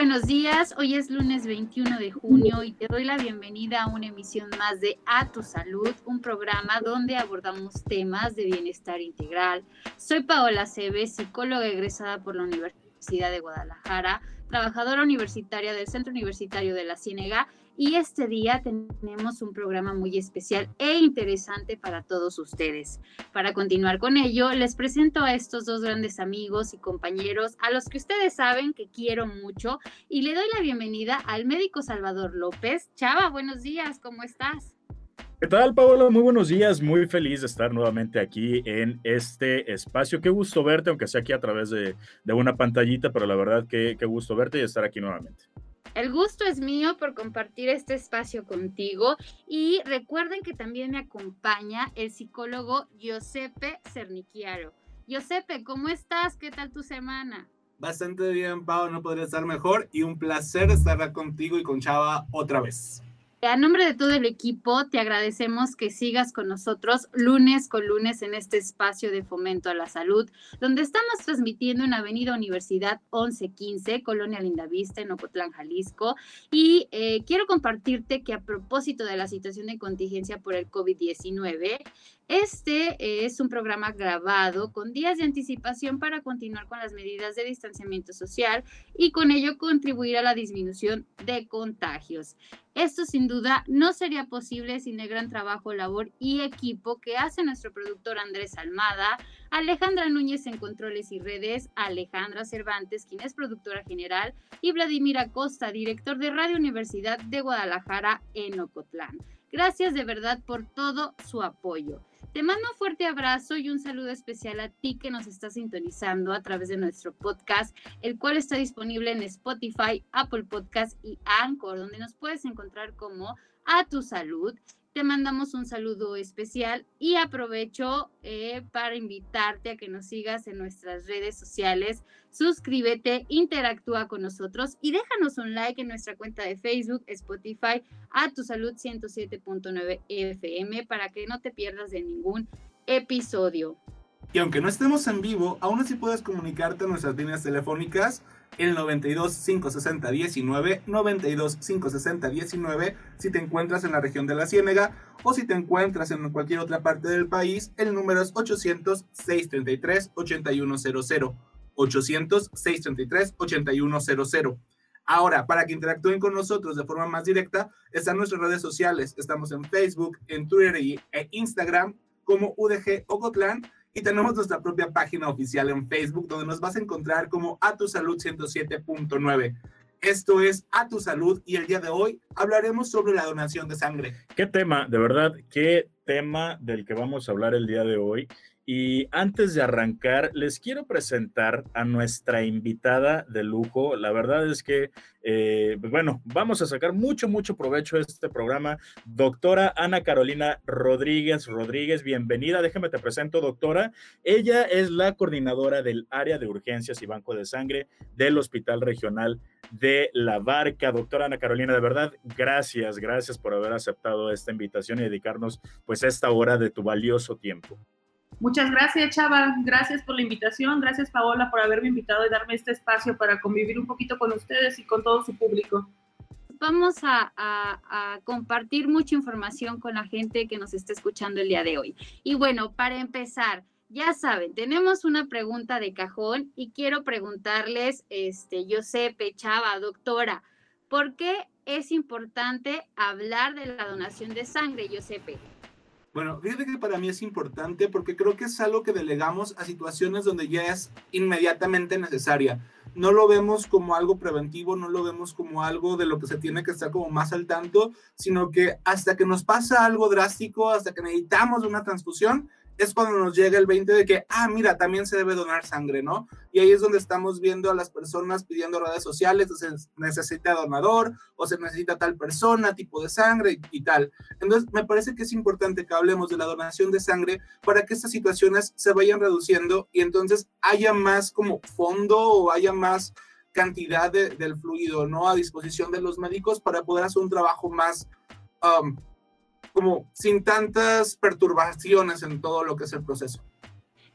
Buenos días. Hoy es lunes 21 de junio y te doy la bienvenida a una emisión más de A Tu Salud, un programa donde abordamos temas de bienestar integral. Soy Paola Cebes, psicóloga egresada por la Universidad de Guadalajara, trabajadora universitaria del Centro Universitario de la Ciénega y este día tenemos un programa muy especial e interesante para todos ustedes. Para continuar con ello, les presento a estos dos grandes amigos y compañeros a los que ustedes saben que quiero mucho y le doy la bienvenida al médico Salvador López. Chava, buenos días, ¿cómo estás? ¿Qué tal, Paola? Muy buenos días. Muy feliz de estar nuevamente aquí en este espacio. Qué gusto verte, aunque sea aquí a través de, de una pantallita, pero la verdad que qué gusto verte y estar aquí nuevamente. El gusto es mío por compartir este espacio contigo y recuerden que también me acompaña el psicólogo Giuseppe Cernichiaro. Giuseppe, ¿cómo estás? ¿Qué tal tu semana? Bastante bien, Pau, no podría estar mejor y un placer estar contigo y con Chava otra vez. A nombre de todo el equipo, te agradecemos que sigas con nosotros lunes con lunes en este espacio de fomento a la salud, donde estamos transmitiendo en Avenida Universidad 1115, Colonia Lindavista, en Ocotlán, Jalisco. Y eh, quiero compartirte que a propósito de la situación de contingencia por el COVID-19, este es un programa grabado con días de anticipación para continuar con las medidas de distanciamiento social y con ello contribuir a la disminución de contagios. Esto sin duda no sería posible sin el gran trabajo, labor y equipo que hace nuestro productor Andrés Almada, Alejandra Núñez en controles y redes, Alejandra Cervantes, quien es productora general, y Vladimir Acosta, director de Radio Universidad de Guadalajara en Ocotlán. Gracias de verdad por todo su apoyo. Te mando un fuerte abrazo y un saludo especial a ti que nos está sintonizando a través de nuestro podcast, el cual está disponible en Spotify, Apple Podcast y Anchor, donde nos puedes encontrar como A Tu Salud. Te mandamos un saludo especial y aprovecho eh, para invitarte a que nos sigas en nuestras redes sociales. Suscríbete, interactúa con nosotros y déjanos un like en nuestra cuenta de Facebook, Spotify, a tu salud 107.9 FM para que no te pierdas de ningún episodio. Y aunque no estemos en vivo, aún así puedes comunicarte a nuestras líneas telefónicas el 92 560 19 92 560 19 si te encuentras en la región de la Ciénega o si te encuentras en cualquier otra parte del país, el número es 800 633 8100 800 633 8100 Ahora, para que interactúen con nosotros de forma más directa, están nuestras redes sociales. Estamos en Facebook, en Twitter e Instagram como UDG Ocotlán y tenemos nuestra propia página oficial en Facebook donde nos vas a encontrar como A Tu Salud 107.9. Esto es A Tu Salud y el día de hoy hablaremos sobre la donación de sangre. Qué tema, de verdad, qué tema del que vamos a hablar el día de hoy. Y antes de arrancar, les quiero presentar a nuestra invitada de lujo. La verdad es que, eh, pues bueno, vamos a sacar mucho, mucho provecho de este programa. Doctora Ana Carolina Rodríguez Rodríguez, bienvenida. Déjame te presento, doctora. Ella es la coordinadora del área de urgencias y banco de sangre del Hospital Regional de La Barca. Doctora Ana Carolina, de verdad, gracias, gracias por haber aceptado esta invitación y dedicarnos pues esta hora de tu valioso tiempo. Muchas gracias, Chava. Gracias por la invitación. Gracias, Paola, por haberme invitado y darme este espacio para convivir un poquito con ustedes y con todo su público. Vamos a, compartir mucha información con la gente que nos está escuchando el día de hoy. Y bueno, para empezar, ya saben, tenemos una pregunta de cajón y quiero preguntarles, este, Josepe, Chava, doctora, ¿por qué es importante hablar de la donación de sangre, Josepe? Bueno, fíjate que para mí es importante porque creo que es algo que delegamos a situaciones donde ya es inmediatamente necesaria. No lo vemos como algo preventivo, no lo vemos como algo de lo que se tiene que estar como más al tanto, sino que hasta que nos pasa algo drástico, hasta que necesitamos una transfusión, es cuando nos llega el 20 de que, ah, mira, también se debe donar sangre, ¿no? Y ahí es donde estamos viendo a las personas pidiendo redes sociales, se necesita donador o se necesita tal persona, tipo de sangre y, tal. Entonces, me parece que es importante que hablemos de la donación de sangre para que estas situaciones se vayan reduciendo y entonces haya más como fondo o haya más cantidad del fluido, ¿no? A disposición de los médicos para poder hacer un trabajo más... Um, como sin tantas perturbaciones en todo lo que es el proceso.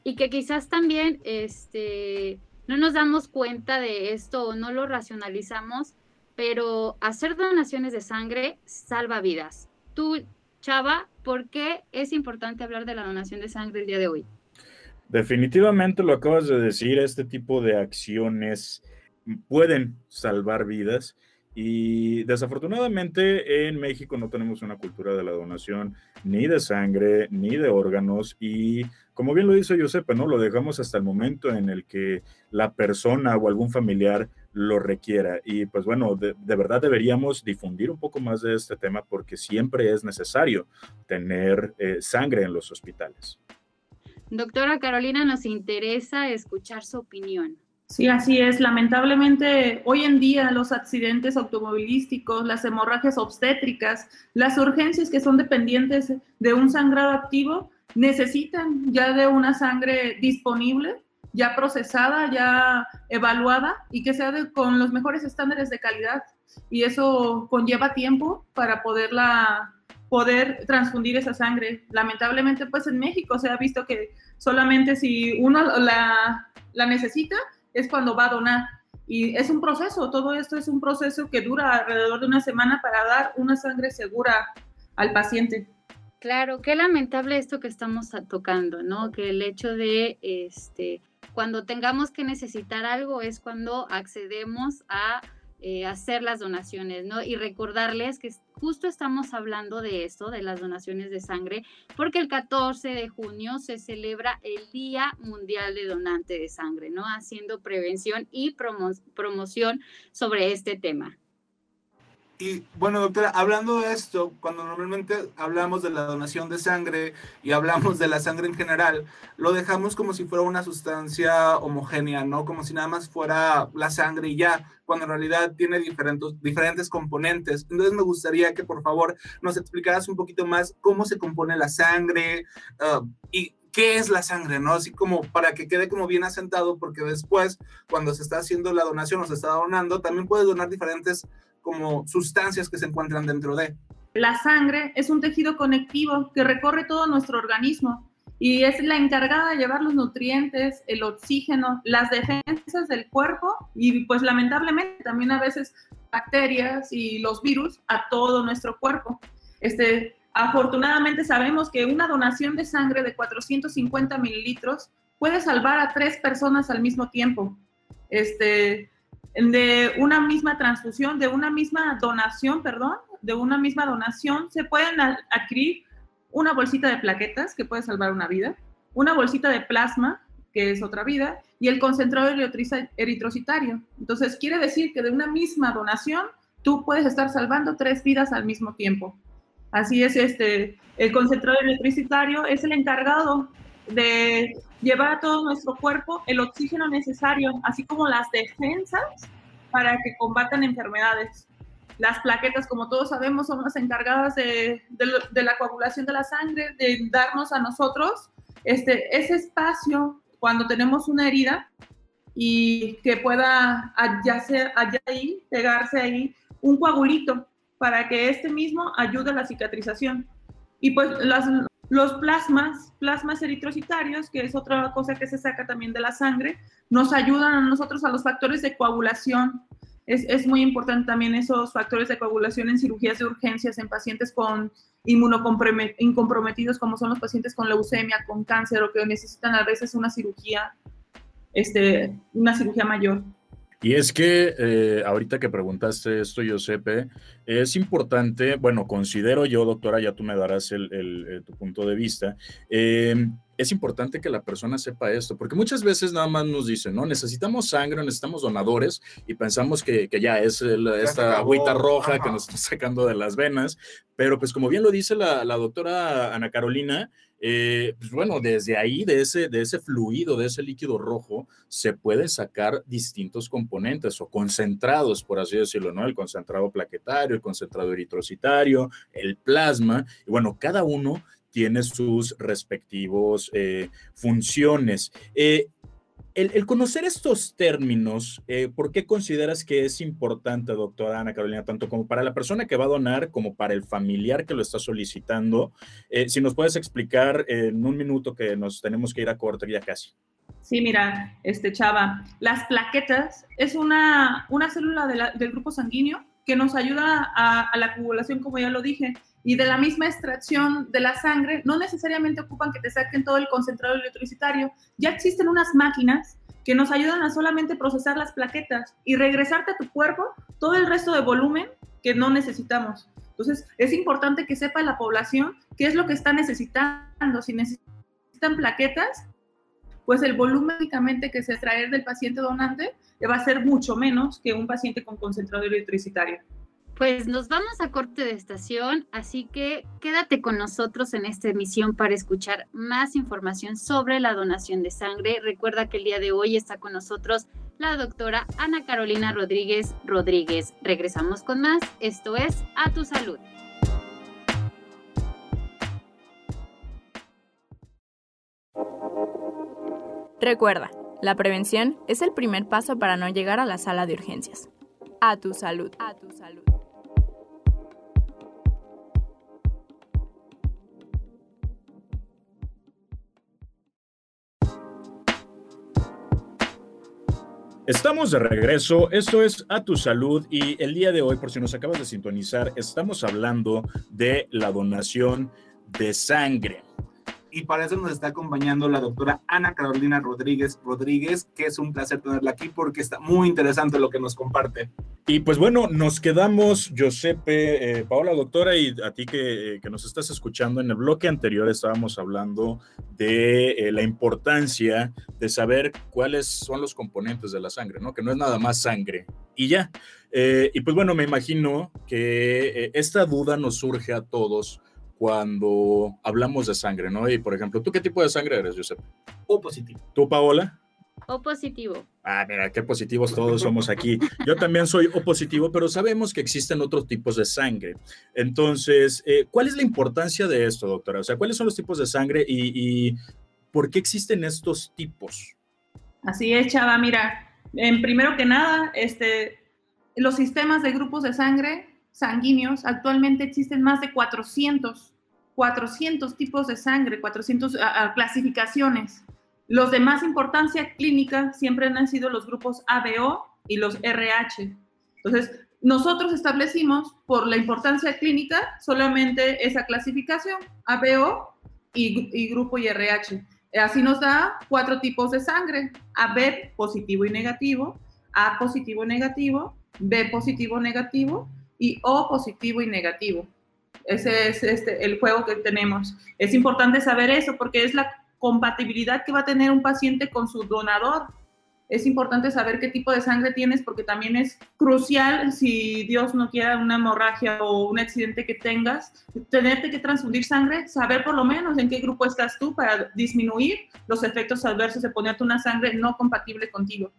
Y que quizás también este, no nos damos cuenta de esto o no lo racionalizamos, pero hacer donaciones de sangre salva vidas. Tú, Chava, ¿por qué es importante hablar de la donación de sangre el día de hoy? Definitivamente lo acabas de decir, este tipo de acciones pueden salvar vidas y desafortunadamente en México no tenemos una cultura de la donación ni de sangre ni de órganos y como bien lo dice Giuseppe, ¿no? Lo dejamos hasta el momento en el que la persona o algún familiar lo requiera. Y pues bueno, de, verdad deberíamos difundir un poco más de este tema porque siempre es necesario tener eh, sangre en los hospitales. Doctora Carolina, nos interesa escuchar su opinión. Sí, así es. Lamentablemente, hoy en día los accidentes automovilísticos, las hemorragias obstétricas, las urgencias que son dependientes de un sangrado activo, necesitan ya de una sangre disponible, ya procesada, ya evaluada y que sea con los mejores estándares de calidad. Y eso conlleva tiempo para poderla poder transfundir esa sangre. Lamentablemente, pues en México se ha visto que solamente si uno la, la necesita, es cuando va a donar. Y es un proceso, todo esto es un proceso que dura alrededor de una semana para dar una sangre segura al paciente. Claro, qué lamentable esto que estamos tocando, ¿no? Que el hecho de, este, cuando tengamos que necesitar algo es cuando accedemos a eh, hacer las donaciones, ¿no? Y recordarles que justo estamos hablando de esto, de las donaciones de sangre, porque el 14 de junio se celebra el Día Mundial de Donante de Sangre, ¿no? Haciendo prevención y promoción sobre este tema. Y bueno, doctora, hablando de esto, cuando normalmente hablamos de la donación de sangre y hablamos de la sangre en general, lo dejamos como si fuera una sustancia homogénea, ¿no? Como si nada más fuera la sangre y ya, cuando en realidad tiene diferentes, diferentes componentes. Entonces me gustaría que por favor nos explicaras un poquito más cómo se compone la sangre uh, y qué es la sangre, ¿no? Así como para que quede como bien asentado, porque después, cuando se está haciendo la donación o se está donando, también puede donar diferentes como sustancias que se encuentran dentro de. La sangre es un tejido conectivo que recorre todo nuestro organismo y es la encargada de llevar los nutrientes, el oxígeno, las defensas del cuerpo y pues lamentablemente también a veces bacterias y los virus a todo nuestro cuerpo. Este, afortunadamente sabemos que una donación de sangre de 450 mililitros puede salvar a tres personas al mismo tiempo. Este, de una misma transfusión, de una misma donación, perdón, de una misma donación, se pueden adquirir una bolsita de plaquetas, que puede salvar una vida, una bolsita de plasma, que es otra vida, y el concentrado eritrocitario. Entonces, quiere decir que de una misma donación, tú puedes estar salvando tres vidas al mismo tiempo. Así es, este, el concentrado eritrocitario es el encargado de llevar a todo nuestro cuerpo el oxígeno necesario, así como las defensas para que combatan enfermedades. Las plaquetas, como todos sabemos, son las encargadas de, la coagulación de la sangre, de darnos a nosotros este, ese espacio cuando tenemos una herida y que pueda allá, ahí, pegarse ahí, un coagulito para que este mismo ayude a la cicatrización. Y pues las, los plasmas, plasmas eritrocitarios, que es otra cosa que se saca también de la sangre, nos ayudan a nosotros a los factores de coagulación. Es, es muy importante también esos factores de coagulación en cirugías de urgencias, en pacientes con inmunocomprometidos, como son los pacientes con leucemia, con cáncer o que necesitan a veces una cirugía, este, una cirugía mayor. Y es que eh, ahorita que preguntaste esto, Giuseppe, es importante, bueno, considero yo, doctora, ya tú me darás el, el, tu punto de vista, eh, es importante que la persona sepa esto, porque muchas veces nada más nos dicen, ¿no? Necesitamos sangre, necesitamos donadores y pensamos que, que ya es el, esta agüita roja que nos está sacando de las venas, pero pues como bien lo dice la, la doctora Ana Carolina, eh, pues bueno, desde ahí, de ese, de ese fluido, de ese líquido rojo, se pueden sacar distintos componentes o concentrados, por así decirlo, ¿no? El concentrado plaquetario, el concentrado eritrocitario, el plasma, y bueno, cada uno tiene sus respectivos eh, funciones. Eh, el, conocer estos términos, eh, ¿por qué consideras que es importante, doctora Ana Carolina, tanto como para la persona que va a donar como para el familiar que lo está solicitando? Eh, si nos puedes explicar en un minuto que nos tenemos que ir a corte ya casi. Sí, mira, este Chava, las plaquetas es una, una célula del grupo sanguíneo que nos ayuda a, a la acumulación, como ya lo dije, y de la misma extracción de la sangre, no necesariamente ocupan que te saquen todo el concentrado electrocitario. Ya existen unas máquinas que nos ayudan a solamente procesar las plaquetas y regresarte a tu cuerpo todo el resto de volumen que no necesitamos. Entonces, es importante que sepa la población qué es lo que está necesitando. Si necesitan plaquetas, pues el volumen únicamente que se extrae del paciente donante va a ser mucho menos que un paciente con concentrado electricitario. Pues nos vamos a corte de estación, así que quédate con nosotros en esta emisión para escuchar más información sobre la donación de sangre. Recuerda que el día de hoy está con nosotros la doctora Ana Carolina Rodríguez Rodríguez. Regresamos con más. Esto es A Tu Salud. Recuerda, la prevención es el primer paso para no llegar a la sala de urgencias. A tu salud. A tu salud. Estamos de regreso, esto es A Tu Salud y el día de hoy, por si nos acabas de sintonizar, estamos hablando de la donación de sangre y para eso nos está acompañando la doctora Ana Carolina Rodríguez Rodríguez, que es un placer tenerla aquí porque está muy interesante lo que nos comparte. Y pues bueno, nos quedamos, Giuseppe, eh, Paola, doctora, y a ti que, que, nos estás escuchando, en el bloque anterior estábamos hablando de eh, la importancia de saber cuáles son los componentes de la sangre, ¿no? Que no es nada más sangre y ya. Eh, y pues bueno, me imagino que esta duda nos surge a todos cuando hablamos de sangre, ¿no? Y por ejemplo, ¿tú qué tipo de sangre eres, Josep? O positivo. ¿Tú, Paola? O positivo. Ah, mira, qué positivos todos somos aquí. Yo también soy O positivo, pero sabemos que existen otros tipos de sangre. Entonces, eh, ¿cuál es la importancia de esto, doctora? O sea, ¿cuáles son los tipos de sangre y, y por qué existen estos tipos? Así es, Chava. Mira, en primero que nada, este, los sistemas de grupos de sangre sanguíneos, actualmente existen más de 400, 400 tipos de sangre, 400 clasificaciones. Los de más importancia clínica siempre han sido los grupos ABO y los RH. Entonces, nosotros establecimos por la importancia clínica solamente esa clasificación, ABO y, y grupo y RH. Así nos da cuatro tipos de sangre, AB positivo y negativo, A positivo y negativo, B positivo y negativo y O positivo y negativo. Ese es este, el juego que tenemos. Es importante saber eso porque es la compatibilidad que va a tener un paciente con su donador. Es importante saber qué tipo de sangre tienes porque también es crucial si Dios no quiera una hemorragia o un accidente que tengas, tenerte que transfundir sangre, saber por lo menos en qué grupo estás tú para disminuir los efectos adversos de ponerte una sangre no compatible contigo.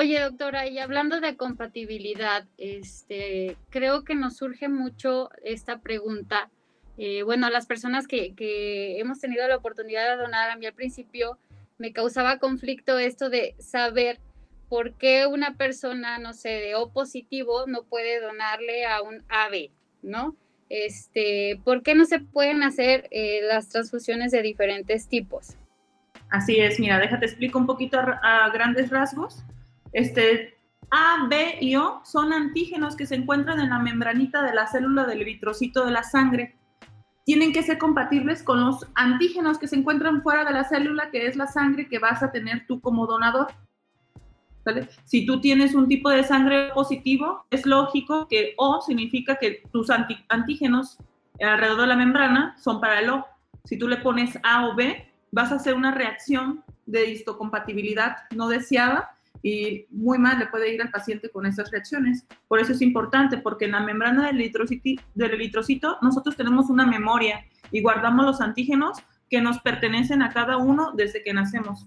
Oye, doctora, y hablando de compatibilidad, este, creo que nos surge mucho esta pregunta. Eh, bueno, las personas que, que, hemos tenido la oportunidad de donar, a mí al principio me causaba conflicto esto de saber por qué una persona, no sé, de O positivo no puede donarle a un AB, ¿no? Este, ¿Por qué no se pueden hacer eh, las transfusiones de diferentes tipos? Así es, mira, déjate explico un poquito a grandes rasgos. Este, A, B y O son antígenos que se encuentran en la membranita de la célula del eritrocito de la sangre. Tienen que ser compatibles con los antígenos que se encuentran fuera de la célula, que es la sangre que vas a tener tú como donador. Si tú tienes un tipo de sangre positivo, es lógico que O significa que tus antígenos alrededor de la membrana son para el O. Si tú le pones A o B, vas a hacer una reacción de histocompatibilidad no deseada y muy mal le puede ir al paciente con esas reacciones. Por eso es importante, porque en la membrana del eritrociti- del eritrocito nosotros tenemos una memoria y guardamos los antígenos que nos pertenecen a cada uno desde que nacemos.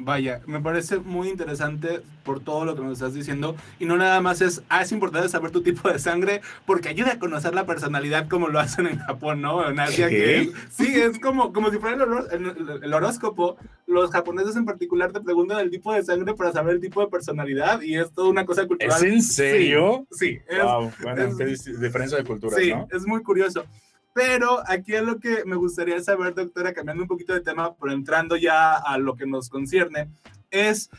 Vaya, me parece muy interesante por todo lo que nos estás diciendo. Y no nada más es, ah, es importante saber tu tipo de sangre porque ayuda a conocer la personalidad como lo hacen en Japón, ¿no? En Asia, ¿Qué? que es- sí, es como, como si fuera el, el- el horóscopo. Los japoneses en particular te preguntan el tipo de sangre para saber el tipo de personalidad y es toda una cosa cultural. ¿Es en serio? Sí, es, Wow, bueno, es- diferencia de culturas, Sí, ¿no? es muy curioso. Pero aquí es lo que me gustaría saber, doctora, cambiando un poquito de tema, pero entrando ya a lo que nos concierne, es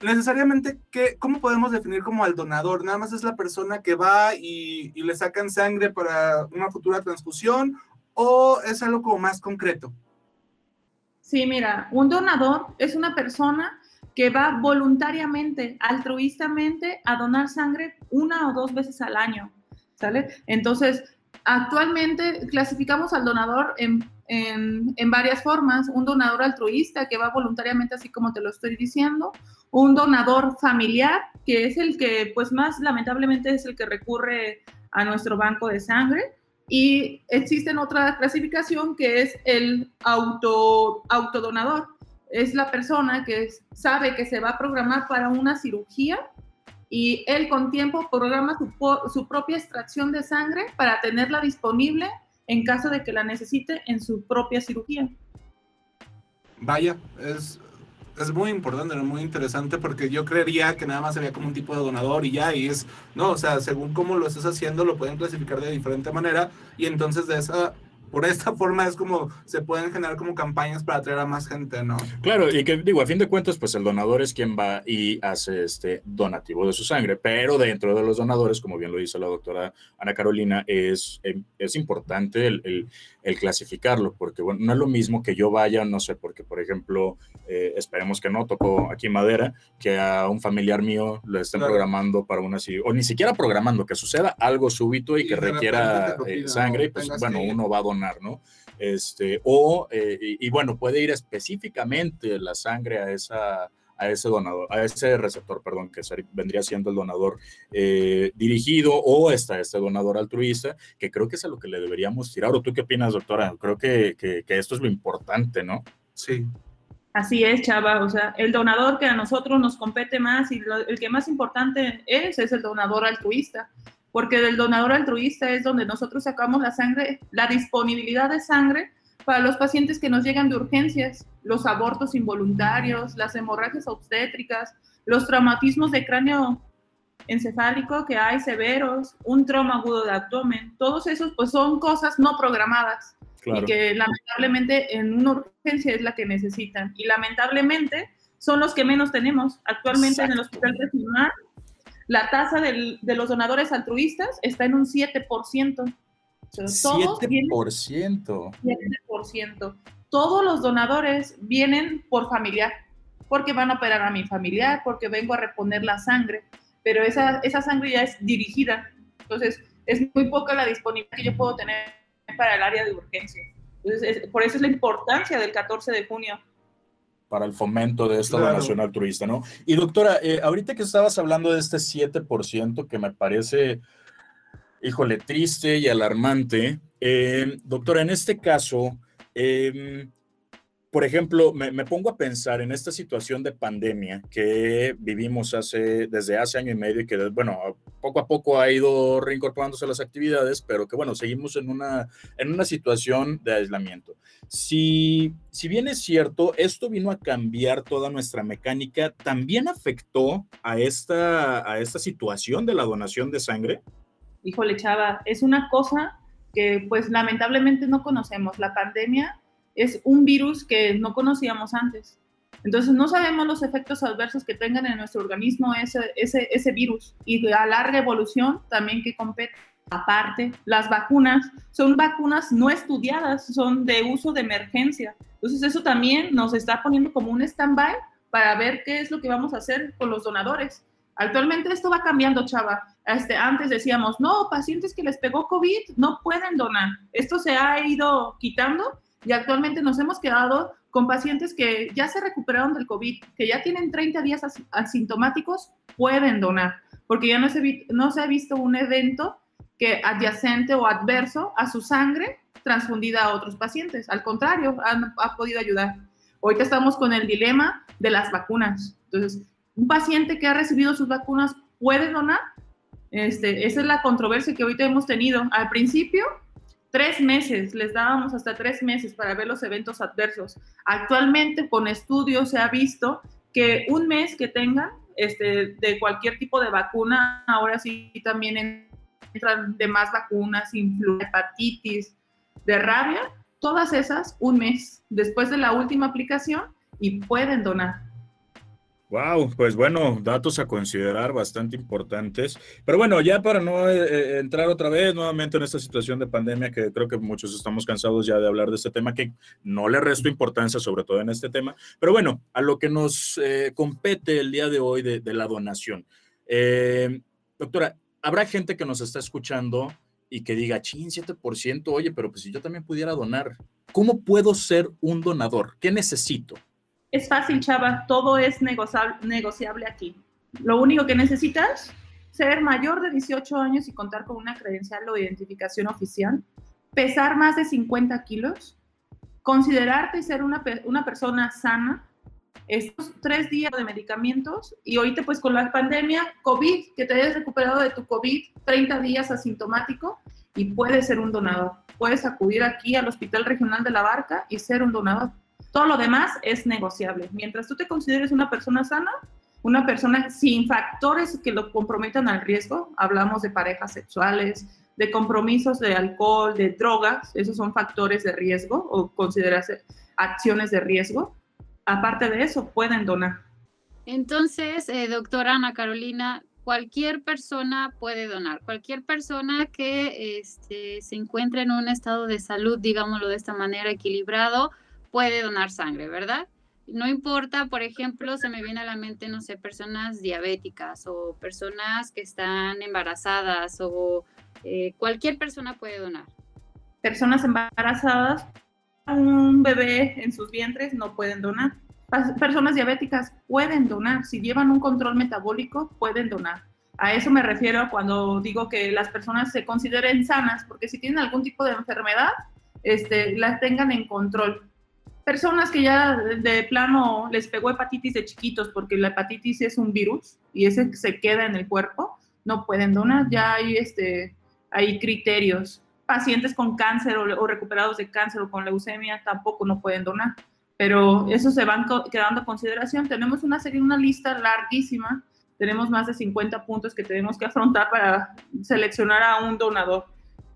necesariamente que, cómo podemos definir como al donador. Nada más es la persona que va y, y le sacan sangre para una futura transfusión o es algo como más concreto. Sí, mira, un donador es una persona que va voluntariamente, altruistamente a donar sangre una o dos veces al año, ¿sale? Entonces, actualmente clasificamos al donador en, en, en varias formas. Un donador altruista que va voluntariamente, así como te lo estoy diciendo. Un donador familiar, que es el que, pues más lamentablemente, es el que recurre a nuestro banco de sangre. Y existe otra clasificación que es el auto, autodonador. Es la persona que sabe que se va a programar para una cirugía y él con tiempo programa su, su propia extracción de sangre para tenerla disponible en caso de que la necesite en su propia cirugía. Vaya, es, es muy importante, muy interesante porque yo creería que nada más sería como un tipo de donador y ya, y es, no, o sea, según cómo lo estés haciendo, lo pueden clasificar de diferente manera y entonces de esa, por esta forma es como se pueden generar como campañas para atraer a más gente, ¿no? Claro, y que digo, a fin de cuentas, pues el donador es quien va y hace este donativo de su sangre, pero dentro de los donadores, como bien lo dice la doctora Ana Carolina, es, em, es importante el, el- el clasificarlo, porque bueno, no es lo mismo que yo vaya, no sé, porque por ejemplo, eh, esperemos que no, tocó aquí madera, que a un familiar mío le estén Claro. programando para una cirugía, o ni siquiera programando, que suceda algo súbito y Y que requiera lo eh, sangre, y pues bueno, uno va a donar, ¿no? Este, o, eh, y, y bueno, puede ir específicamente la sangre a, esa, a ese donador, a ese receptor, perdón, que ser- vendría siendo el donador eh, dirigido, o está este donador altruista, que creo que es a lo que le deberíamos tirar. ¿O tú qué opinas, doctora? Creo que, que, que esto es lo importante, ¿no? Sí. Así es, Chava. O sea, el donador que a nosotros nos compete más y lo- el que más importante es, es el donador altruista. Porque del donador altruista es donde nosotros sacamos la sangre, la disponibilidad de sangre para los pacientes que nos llegan de urgencias, los abortos involuntarios, las hemorragias obstétricas, los traumatismos de cráneo encefálico que hay severos, un trauma agudo de abdomen, todos esos pues son cosas no programadas Claro. y que lamentablemente en una urgencia es la que necesitan. Y lamentablemente son los que menos tenemos. Actualmente en el Hospital Regional, la tasa del- de los donadores altruistas está en un 7%. O sea, todos vienen 7%. 7%. Todos los donadores vienen por familiar, porque van a operar a mi familiar, porque vengo a reponer la sangre, pero esa, esa sangre ya es dirigida. Entonces, es muy poca la disponibilidad que yo puedo tener para el área de urgencia. Entonces, es- por eso es la importancia del 14 de junio. para el fomento de esta Claro. donación altruista, ¿no? Y doctora, eh, ahorita que estabas hablando de este 7%, que me parece, híjole, triste y alarmante, eh, doctora, en este caso, em, por ejemplo, me, me pongo a pensar en esta situación de pandemia que vivimos hace, desde hace año y medio y que, bueno, poco a poco ha ido reincorporándose a las actividades, pero que, bueno, seguimos en una, en una situación de aislamiento. Si, si bien es cierto, esto vino a cambiar toda nuestra mecánica, ¿también afectó a esta, a esta situación de la donación de sangre? Híjole, chava, es una cosa que pues lamentablemente no conocemos. La pandemia es un virus que no conocíamos antes. Entonces no sabemos los efectos adversos que tengan en nuestro organismo ese, ese, ese virus y a larga evolución también que compete. Aparte, las vacunas son vacunas no estudiadas, son de uso de emergencia. Entonces eso también nos está poniendo como un stand-by para ver qué es lo que vamos a hacer con los donadores. Actualmente esto va cambiando, chava. Este, antes decíamos, no, pacientes que les pegó COVID no pueden donar. Esto se ha ido quitando y actualmente nos hemos quedado con pacientes que ya se recuperaron del COVID, que ya tienen 30 días asintomáticos, pueden donar, porque ya no se, ha visto un evento que adyacente o adverso a su sangre transfundida a otros pacientes. Al contrario, ha podido ayudar. Ahorita estamos con el dilema de las vacunas. Entonces, un paciente que ha recibido sus vacunas puede donar. Este, esa es la controversia que ahorita hemos tenido. Al principio, tres meses, les dábamos hasta tres meses para ver los eventos adversos. Actualmente, con estudios se ha visto que un mes que tengan este, de cualquier tipo de vacuna, ahora sí también entran de más vacunas, influenza, hepatitis, de rabia, todas esas un mes después de la última aplicación y pueden donar. Wow, pues bueno, datos a considerar bastante importantes. Pero bueno, ya para no eh, eh, entrar otra vez nuevamente en esta situación de pandemia, que creo que muchos estamos cansados ya de hablar de este tema, que no le resto importancia, sobre todo en este tema. Pero bueno, a lo que nos eh, compete el día de hoy de, la donación. doctora, habrá gente que nos está escuchando y que diga, chin, 7%, oye, pero pues si yo también pudiera donar, ¿cómo puedo ser un donador? ¿Qué necesito? Es fácil, chava, todo es negociable aquí. Lo único que necesitas, ser mayor de 18 años y contar con una credencial o identificación oficial, pesar más de 50 kilos, considerarte ser una, una persona sana, estos tres días de medicamentos y ahorita pues con la pandemia, COVID, que te hayas recuperado de tu COVID, 30 días asintomático y puedes ser un donador. Puedes acudir aquí al Hospital Regional de la Barca y ser un donador. Todo lo demás es negociable. Mientras tú te consideres una persona sana, una persona sin factores que lo comprometan al riesgo, hablamos de parejas sexuales, de compromisos de alcohol, de drogas, esos son factores de riesgo o considerarse acciones de riesgo. Aparte de eso, pueden donar. Entonces, eh, doctora Ana Carolina, cualquier persona puede donar. Cualquier persona que este, se encuentre en un estado de salud, digámoslo de esta manera, equilibrado, puede donar sangre, ¿verdad? No importa, por ejemplo, se me viene a la mente, no sé, personas diabéticas o personas que están embarazadas o eh, cualquier persona puede donar. Personas embarazadas, un bebé en sus vientres no pueden donar. Personas diabéticas pueden donar. Si llevan un control metabólico, pueden donar. A eso me refiero cuando digo que las personas se consideren sanas, porque si tienen algún tipo de enfermedad, este, las tengan en control personas que ya de plano les pegó hepatitis de chiquitos, porque la hepatitis es un virus y ese se queda en el cuerpo, no pueden donar. Ya hay, este, hay criterios. Pacientes con cáncer o, recuperados de cáncer o con leucemia tampoco no pueden donar. Pero eso se van quedando a consideración. Tenemos una serie, una lista larguísima. Tenemos más de 50 puntos que tenemos que afrontar para seleccionar a un donador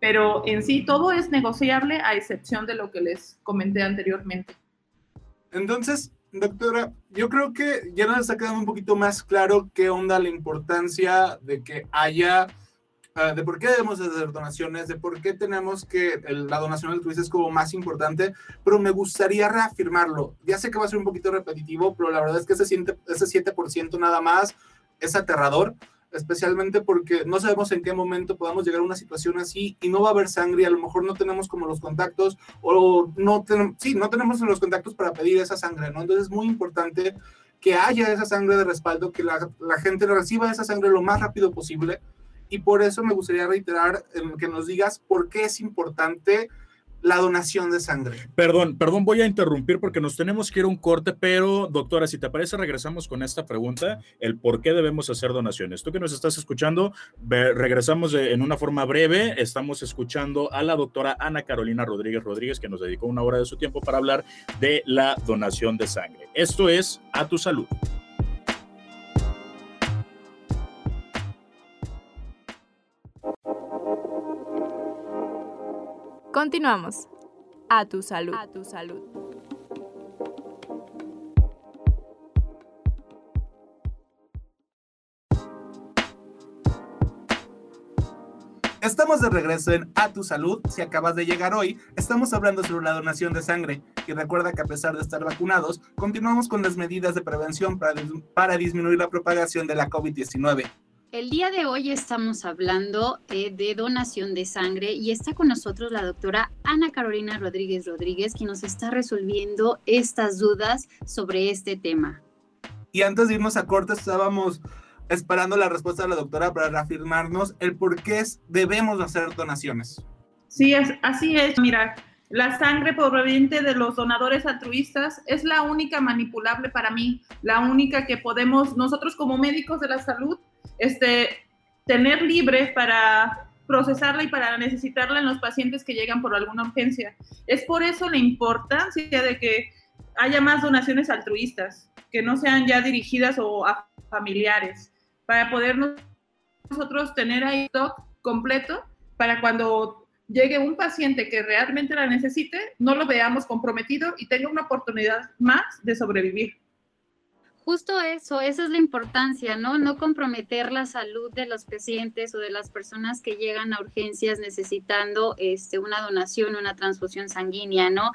pero en sí todo es negociable a excepción de lo que les comenté anteriormente. Entonces, doctora, yo creo que ya nos está quedando un poquito más claro qué onda la importancia de que haya, ah, de por qué debemos hacer donaciones, de por qué tenemos que la donación altruista es como más importante, pero me gustaría reafirmarlo. Ya sé que va a ser un poquito repetitivo, pero la verdad es que ese, ese 7% nada más es aterrador especialmente porque no sabemos en qué momento podamos llegar a una situación así y no va a haber sangre a lo mejor no tenemos como los contactos o no tenemos, sí, no tenemos los contactos para pedir esa sangre, ¿no? Entonces es muy importante que haya esa sangre de respaldo, que la, la gente reciba esa sangre lo más rápido posible y por eso me gustaría reiterar que nos digas por qué es importante la donación de sangre. Perdón, perdón, voy a interrumpir porque nos tenemos que ir a un corte, pero doctora, si te parece, regresamos con esta pregunta, el por qué debemos hacer donaciones. Tú que nos estás escuchando, regresamos en una forma breve, estamos escuchando a la doctora Ana Carolina Rodríguez Rodríguez, que nos dedicó una hora de su tiempo para hablar de la donación de sangre. Esto es A Tu Salud. Continuamos. A tu salud. A tu salud. Estamos de regreso en A Tu Salud. Si acabas de llegar hoy, estamos hablando sobre la donación de sangre. Y recuerda que a pesar de estar vacunados, continuamos con las medidas de prevención para, para disminuir la propagación de la COVID-19. El día de hoy estamos hablando eh, de donación de sangre y está con nosotros la doctora Ana Carolina Rodríguez Rodríguez, que nos está resolviendo estas dudas sobre este tema. Y antes de irnos a corte, estábamos esperando la respuesta de la doctora para reafirmarnos el por qué debemos hacer donaciones. Sí, es, así es. Mira, la sangre proveniente de los donadores altruistas es la única manipulable para mí, la única que podemos nosotros como médicos de la salud este, tener libre para procesarla y para necesitarla en los pacientes que llegan por alguna urgencia. Es por eso la importancia de que haya más donaciones altruistas, que no sean ya dirigidas o a familiares para poder nosotros tener ahí stock completo para cuando llegue un paciente que realmente la necesite, no lo veamos comprometido y tenga una oportunidad más de sobrevivir. Justo eso, esa es la importancia, ¿no? No comprometer la salud de los pacientes o de las personas que llegan a urgencias necesitando este, una donación, una transfusión sanguínea, ¿no?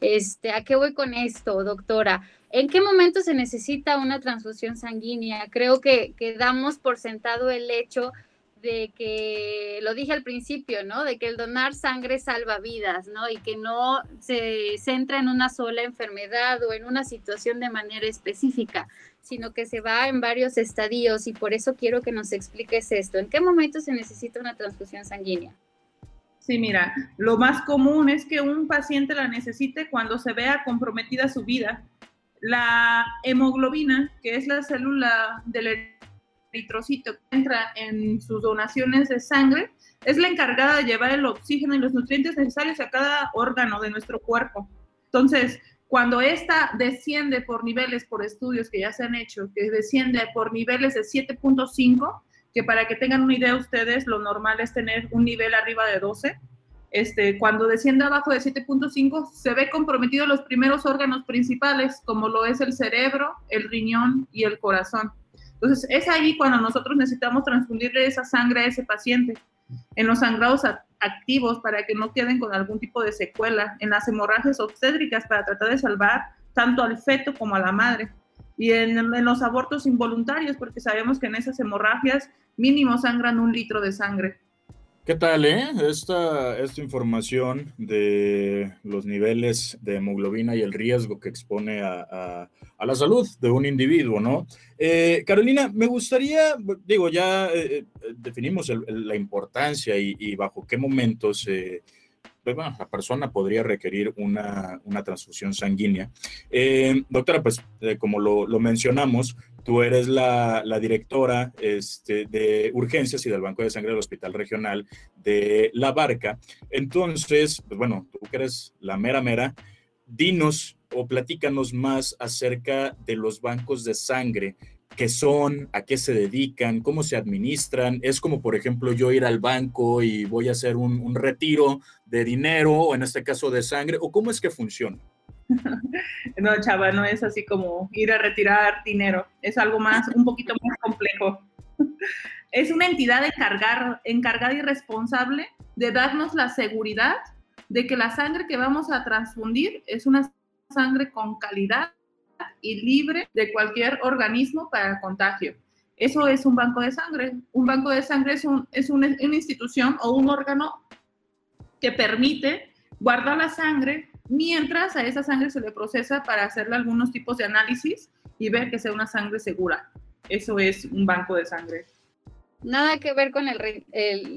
Este, ¿A qué voy con esto, doctora? ¿En qué momento se necesita una transfusión sanguínea? Creo que, que damos por sentado el hecho de que, lo dije al principio, ¿no? De que el donar sangre salva vidas, ¿no? Y que no se centra en una sola enfermedad o en una situación de manera específica, sino que se va en varios estadios y por eso quiero que nos expliques esto. ¿En qué momento se necesita una transfusión sanguínea? Sí, mira, lo más común es que un paciente la necesite cuando se vea comprometida su vida. La hemoglobina, que es la célula del eritrocito que entra en sus donaciones de sangre, es la encargada de llevar el oxígeno y los nutrientes necesarios a cada órgano de nuestro cuerpo. Entonces, cuando esta desciende por niveles, por estudios que ya se han hecho, que desciende por niveles de 7.5, que para que tengan una idea ustedes, lo normal es tener un nivel arriba de 12. Este, cuando desciende abajo de 7.5, se ve comprometido los primeros órganos principales, como lo es el cerebro, el riñón y el corazón. Entonces, es ahí cuando nosotros necesitamos transfundirle esa sangre a ese paciente en los sangrados activos para que no queden con algún tipo de secuela, en las hemorragias obstétricas para tratar de salvar tanto al feto como a la madre, y en, en los abortos involuntarios, porque sabemos que en esas hemorragias mínimo sangran un litro de sangre. ¿Qué tal, eh? Esta, esta información de los niveles de hemoglobina y el riesgo que expone a, la salud de un individuo, ¿no? Eh, Carolina, me gustaría, digo, ya eh, eh, definimos la importancia y, bajo qué momentos pues, la persona podría requerir una, transfusión sanguínea. doctora, pues como lo, lo mencionamos, Tú eres la, directora este, de urgencias y del Banco de Sangre del Hospital Regional de La Barca. Entonces, pues bueno, tú que eres la mera mera, dinos o platícanos más acerca de los bancos de sangre, qué son, a qué se dedican, cómo se administran. Es como, por ejemplo, yo ir al banco y voy a hacer un, un retiro de dinero, o en este caso de sangre, o cómo es que funciona. no, chava, no es así como ir a retirar dinero, es algo más, un poquito más complejo. es una entidad encargada y responsable de darnos la seguridad de que la sangre que vamos a transfundir es una sangre con calidad y libre de cualquier organismo para contagio. Eso es un banco de sangre. Un banco de sangre es, es una institución o un órgano que permite guardar la sangre mientras a esa sangre se le procesa para hacerle algunos tipos de análisis y ver que sea una sangre segura. Eso es un banco de sangre. Nada que ver con el,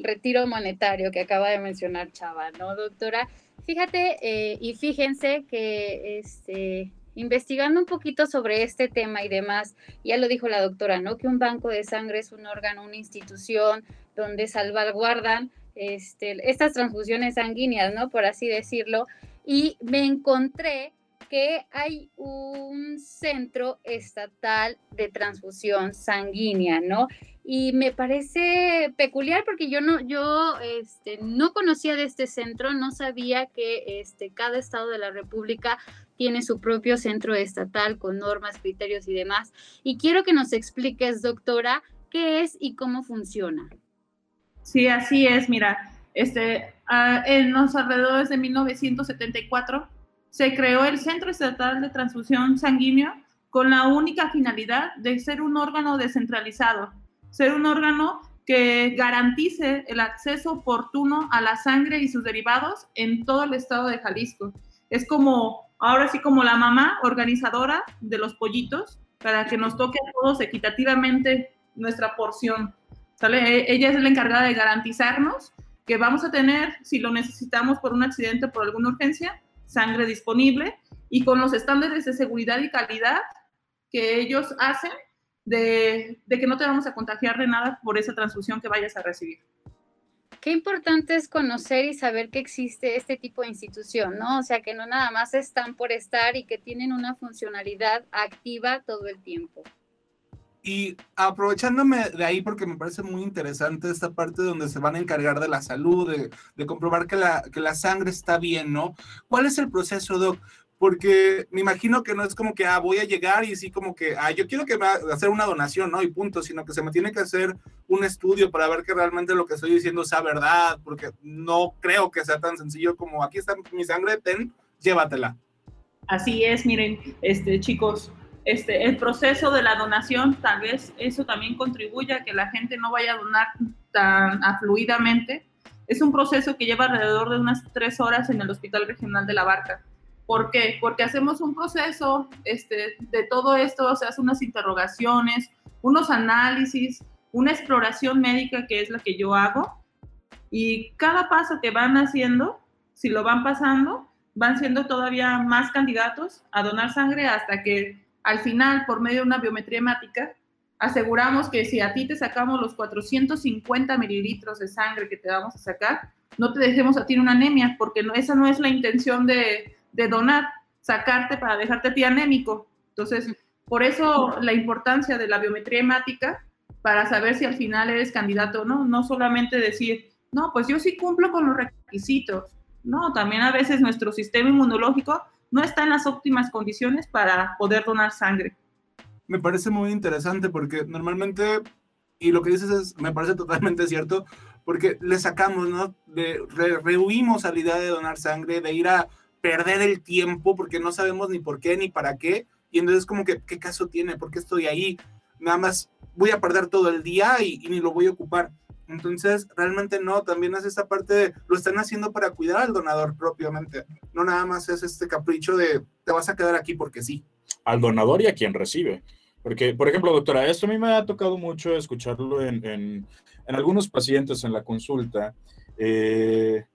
retiro monetario que acaba de mencionar Chava, ¿no, doctora? Fíjate eh, y fíjense que este, investigando un poquito sobre este tema y demás, ya lo dijo la doctora, ¿no? Que un banco de sangre es un órgano, una institución donde salvaguardan este, estas transfusiones sanguíneas, ¿no? Por así decirlo, y me encontré que hay un centro estatal de transfusión sanguínea, ¿no? Y me parece peculiar porque yo no, yo este, no conocía de este centro, no sabía que este, cada estado de la República tiene su propio centro estatal con normas, criterios y demás. Y quiero que nos expliques, doctora, qué es y cómo funciona. Sí, así es, mira, este, en los alrededores de 1974 se creó el Centro Estatal de Transfusión Sanguínea con la única finalidad de ser un órgano descentralizado, ser un órgano que garantice el acceso oportuno a la sangre y sus derivados en todo el estado de Jalisco. Es como, ahora sí, como la mamá organizadora de los pollitos para que nos toque a todos equitativamente nuestra porción. E, ella es la encargada de garantizarnos que vamos a tener, si lo necesitamos por un accidente, por alguna urgencia, sangre disponible y con los estándares de seguridad y calidad que ellos hacen de, que no te vamos a contagiar de nada por esa transfusión que vayas a recibir. Qué importante es conocer y saber que existe este tipo de institución, ¿no? O sea, que no nada más están por estar y que tienen una funcionalidad activa todo el tiempo. Y aprovechándome de ahí, porque me parece muy interesante esta parte donde se van a encargar de la salud, de, de comprobar que la, que la sangre está bien, ¿no? ¿Cuál es el proceso, Doc? porque me imagino que no es como que, ah, voy a llegar y sí como que, ah, yo quiero que me hacer una donación, ¿no? Y punto, sino que se me tiene que hacer un estudio para ver que realmente lo que estoy diciendo sea verdad, porque no creo que sea tan sencillo como, aquí está mi sangre, ten, llévatela. Así es, miren, este, chicos, este, el proceso de la donación, tal vez eso también contribuye a que la gente no vaya a donar tan afluidamente. Es un proceso que lleva alrededor de unas tres horas en el Hospital Regional de la Barca ¿Por qué? Porque hacemos un proceso este, de todo esto, se hacen unas interrogaciones, unos análisis, una exploración médica que es la que yo hago. Y cada paso que van haciendo, si lo van pasando, van siendo todavía más candidatos a donar sangre hasta que al final, por medio de una biometría hemática, aseguramos que si a ti te sacamos los 450 mililitros de sangre que te vamos a sacar, no te dejemos a ti una anemia, porque no, esa no es la intención de, de donar, sacarte para dejarte a ti anémico. Entonces, por eso la importancia de la biometría hemática para saber si al final eres candidato o no, no solamente decir, no, pues yo sí cumplo con los requisitos. No, también a veces nuestro sistema inmunológico no está en las óptimas condiciones para poder donar sangre. Me parece muy interesante porque normalmente, y lo que dices es, me parece totalmente cierto, porque le sacamos, ¿no? Rehuimos a la idea de donar sangre, de ir a perder el tiempo porque no sabemos ni por qué ni para qué. Y entonces como que, ¿qué caso tiene? ¿Por qué estoy ahí? Nada más voy a perder todo el día y, ni lo voy a ocupar. Entonces, realmente no, también es esta parte de, lo están haciendo para cuidar al donador propiamente. No nada más es este capricho de, te vas a quedar aquí porque sí. Al donador y a quien recibe. Porque, por ejemplo, doctora, esto a mí me ha tocado mucho escucharlo en, en, en algunos pacientes en la consulta. Eh,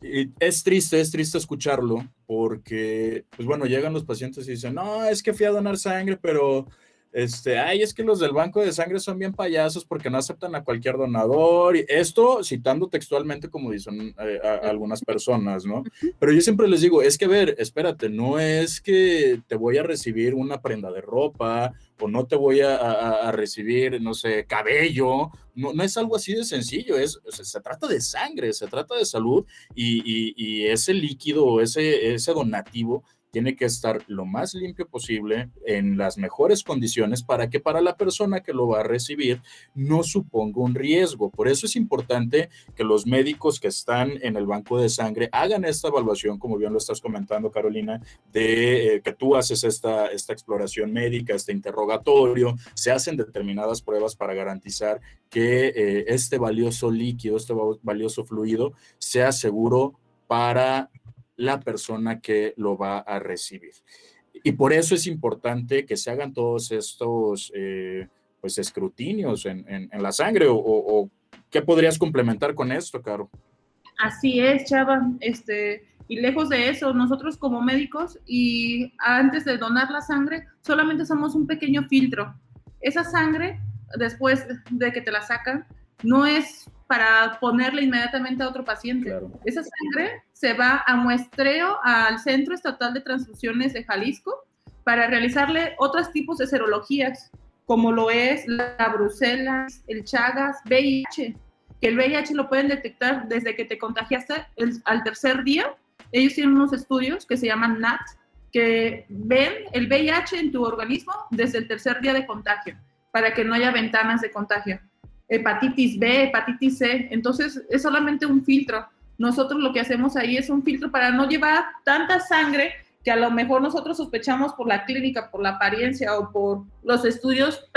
es triste, es triste escucharlo porque, pues bueno, llegan los pacientes y dicen, no, es que fui a donar sangre, pero, este, ay, es que los del banco de sangre son bien payasos porque no aceptan a cualquier donador. Y esto citando textualmente como dicen eh, algunas personas, ¿no? Pero yo siempre les digo, es que, a ver, espérate, no es que te voy a recibir una prenda de ropa o no te voy a, recibir, no sé, cabello. No, no, es algo así de sencillo, es, se trata de sangre, se trata de salud y, y, y ese líquido, ese, ese donativo tiene que estar lo más limpio posible, en las mejores condiciones, para que para la persona que lo va a recibir no suponga un riesgo. Por eso es importante que los médicos que están en el banco de sangre hagan esta evaluación, como bien lo estás comentando, Carolina, de eh, que tú haces esta, esta exploración médica, este interrogatorio, se hacen determinadas pruebas para garantizar que eh, este valioso líquido, este valioso fluido, sea seguro para la persona que lo va a recibir. Y por eso es importante que se hagan todos estos eh, pues, escrutinios en, en, la sangre o, qué podrías complementar con esto, Caro. Así es, Chava. Este, y lejos de eso, nosotros como médicos y antes de donar la sangre, solamente somos un pequeño filtro. Esa sangre, después de que te la sacan, no es para ponerle inmediatamente a otro paciente. Esa sangre se va a muestreo al Centro Estatal de Transfusiones de Jalisco para realizarle otros tipos de serologías, como lo es la brucelas, el chagas, VIH, que el VIH lo pueden detectar desde que te contagiaste al tercer día. Ellos tienen unos estudios que se llaman NAT, que ven el VIH en tu organismo desde el tercer día de contagio, para que no haya ventanas de contagio. Hepatitis B, hepatitis C. Entonces es solamente un filtro. Nosotros lo que hacemos ahí es un filtro para no llevar tanta sangre que a lo mejor nosotros sospechamos por la clínica, por la apariencia o por los estudios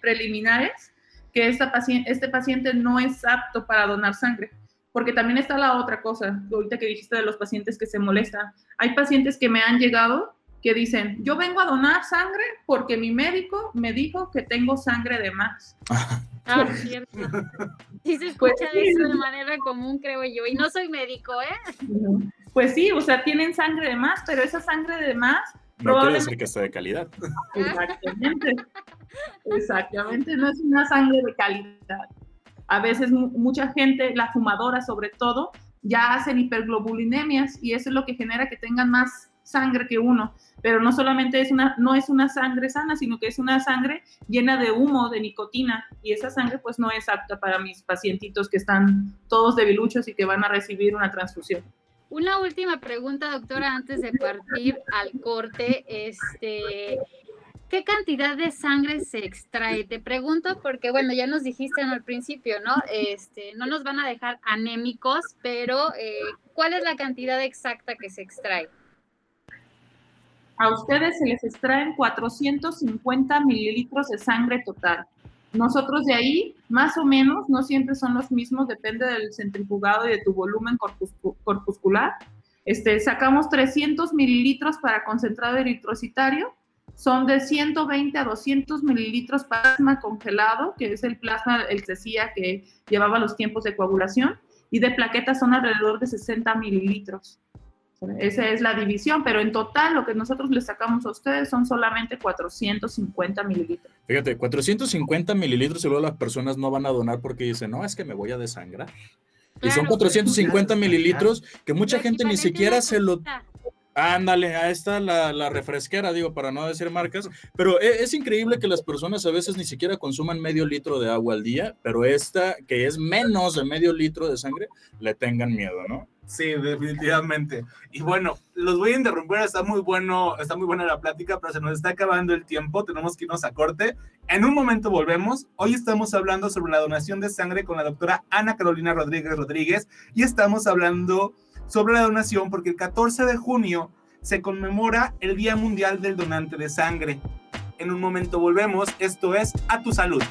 preliminares que esta paciente, este paciente no es apto para donar sangre. Porque también está la otra cosa, ahorita que dijiste de los pacientes que se molestan. Hay pacientes que me han llegado que dicen, yo vengo a donar sangre porque mi médico me dijo que tengo sangre de más. Ah, cierto. Sí se Pues escucha sí. eso de manera común, creo yo. Y no soy médico, ¿eh? Pues sí, o sea, tienen sangre de más, pero esa sangre de más No quiere Probablemente- decir que esté de calidad. Exactamente. Exactamente, no es una sangre de calidad. A veces mu- mucha gente, la fumadora sobre todo, ya hacen hiperglobulinemias y eso es lo que genera que tengan más sangre que uno. Pero no solamente es una, no es una sangre sana, sino que es una sangre llena de humo, de nicotina. Y esa sangre pues no es apta para mis pacientitos que están todos debiluchos y que van a recibir una transfusión. Una última pregunta, doctora, antes de partir al corte. Este, ¿Qué cantidad de sangre se extrae? Te pregunto porque, bueno, ya nos dijiste al principio, ¿no? Este, no nos van a dejar anémicos, pero eh, ¿cuál es la cantidad exacta que se extrae? A ustedes se les extraen 450 mililitros de sangre total. Nosotros de ahí, más o menos, no siempre son los mismos, depende del centrifugado y de tu volumen corpuscu- corpuscular. Este, sacamos 300 mililitros para concentrado eritrocitario, son de 120 a 200 mililitros plasma congelado, que es el plasma, el CECIA que llevaba los tiempos de coagulación, y de plaquetas son alrededor de 60 mililitros. Esa es la división, pero en total lo que nosotros les sacamos a ustedes son solamente 450 mililitros. Fíjate, 450 mililitros y luego las personas no van a donar porque dicen, no, es que me voy a desangrar. Y son Claro. 450 mililitros que mucha gente ni siquiera se lo... Ándale, a esta la, la refresquera, digo, para no decir marcas, pero e- es, increíble que las personas a veces ni siquiera consuman medio litro de agua al día, pero esta, que es menos de medio litro de sangre, le tengan miedo, ¿no? Sí, definitivamente. Y bueno, los voy a interrumpir, está muy bueno, está muy buena la plática, pero se nos está acabando el tiempo, tenemos que irnos a corte. En un momento volvemos. Hoy estamos hablando sobre la donación de sangre con la doctora Ana Carolina Rodríguez Rodríguez y estamos hablando sobre la donación porque el 14 de junio se conmemora el Día Mundial del Donante de Sangre. En un momento volvemos, esto es A Tu Salud.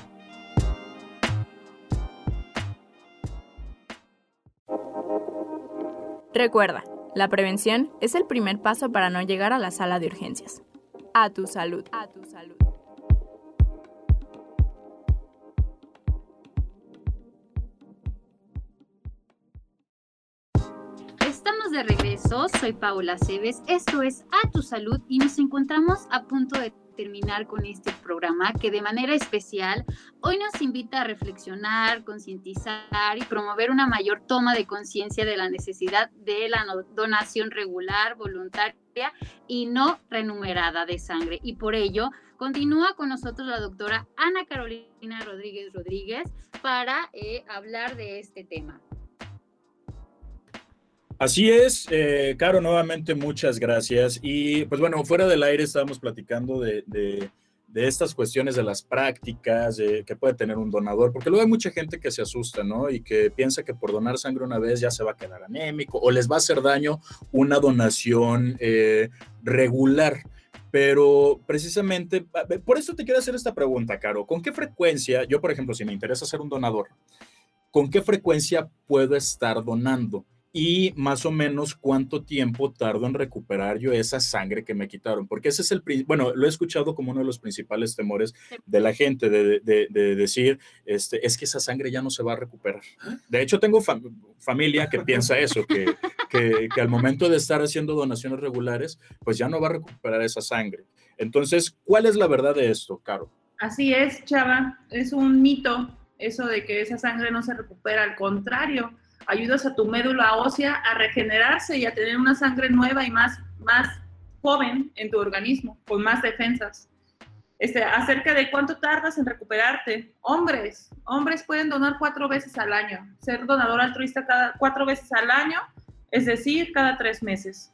Recuerda, la prevención es el primer paso para no llegar a la sala de urgencias. A tu salud. A tu salud. Estamos de regreso, soy Paula Cebes, esto es A Tu Salud y nos encontramos a punto de terminar con este programa que de manera especial hoy nos invita a reflexionar, concientizar y promover una mayor toma de conciencia de la necesidad de la donación regular, voluntaria y no renumerada de sangre. Y por ello continúa con nosotros la doctora Ana Carolina Rodríguez Rodríguez para eh, hablar de este tema. Así es, eh, Caro, nuevamente muchas gracias. Y pues bueno, fuera del aire estábamos platicando de, de- estas cuestiones de las prácticas que puede tener un donador, porque luego hay mucha gente que se asusta, ¿no? Y que piensa que por donar sangre una vez ya se va a quedar anémico o les va a hacer daño una donación eh, regular. Pero precisamente, por eso te quiero hacer esta pregunta, Caro. ¿Con qué frecuencia, yo por ejemplo, si me interesa ser un donador, ¿con qué frecuencia puedo estar donando? Y más o menos cuánto tiempo tardo en recuperar yo esa sangre que me quitaron, porque ese es el, bueno, lo he escuchado como uno de los principales temores de la gente, de, de- de decir, este, es que esa sangre ya no se va a recuperar. De hecho, tengo fam- familia que piensa eso, que, que, que al momento de estar haciendo donaciones regulares, pues ya no va a recuperar esa sangre. Entonces, ¿cuál es la verdad de esto, Caro? Así es, Chava, es un mito eso de que esa sangre no se recupera, al contrario, ayudas a tu médula ósea a regenerarse y a tener una sangre nueva y más, más joven en tu organismo, con más defensas. Este, acerca de cuánto tardas en recuperarte. Hombres, hombres pueden donar cuatro veces al año, ser donador altruista cada cuatro veces al año, es decir, cada tres meses.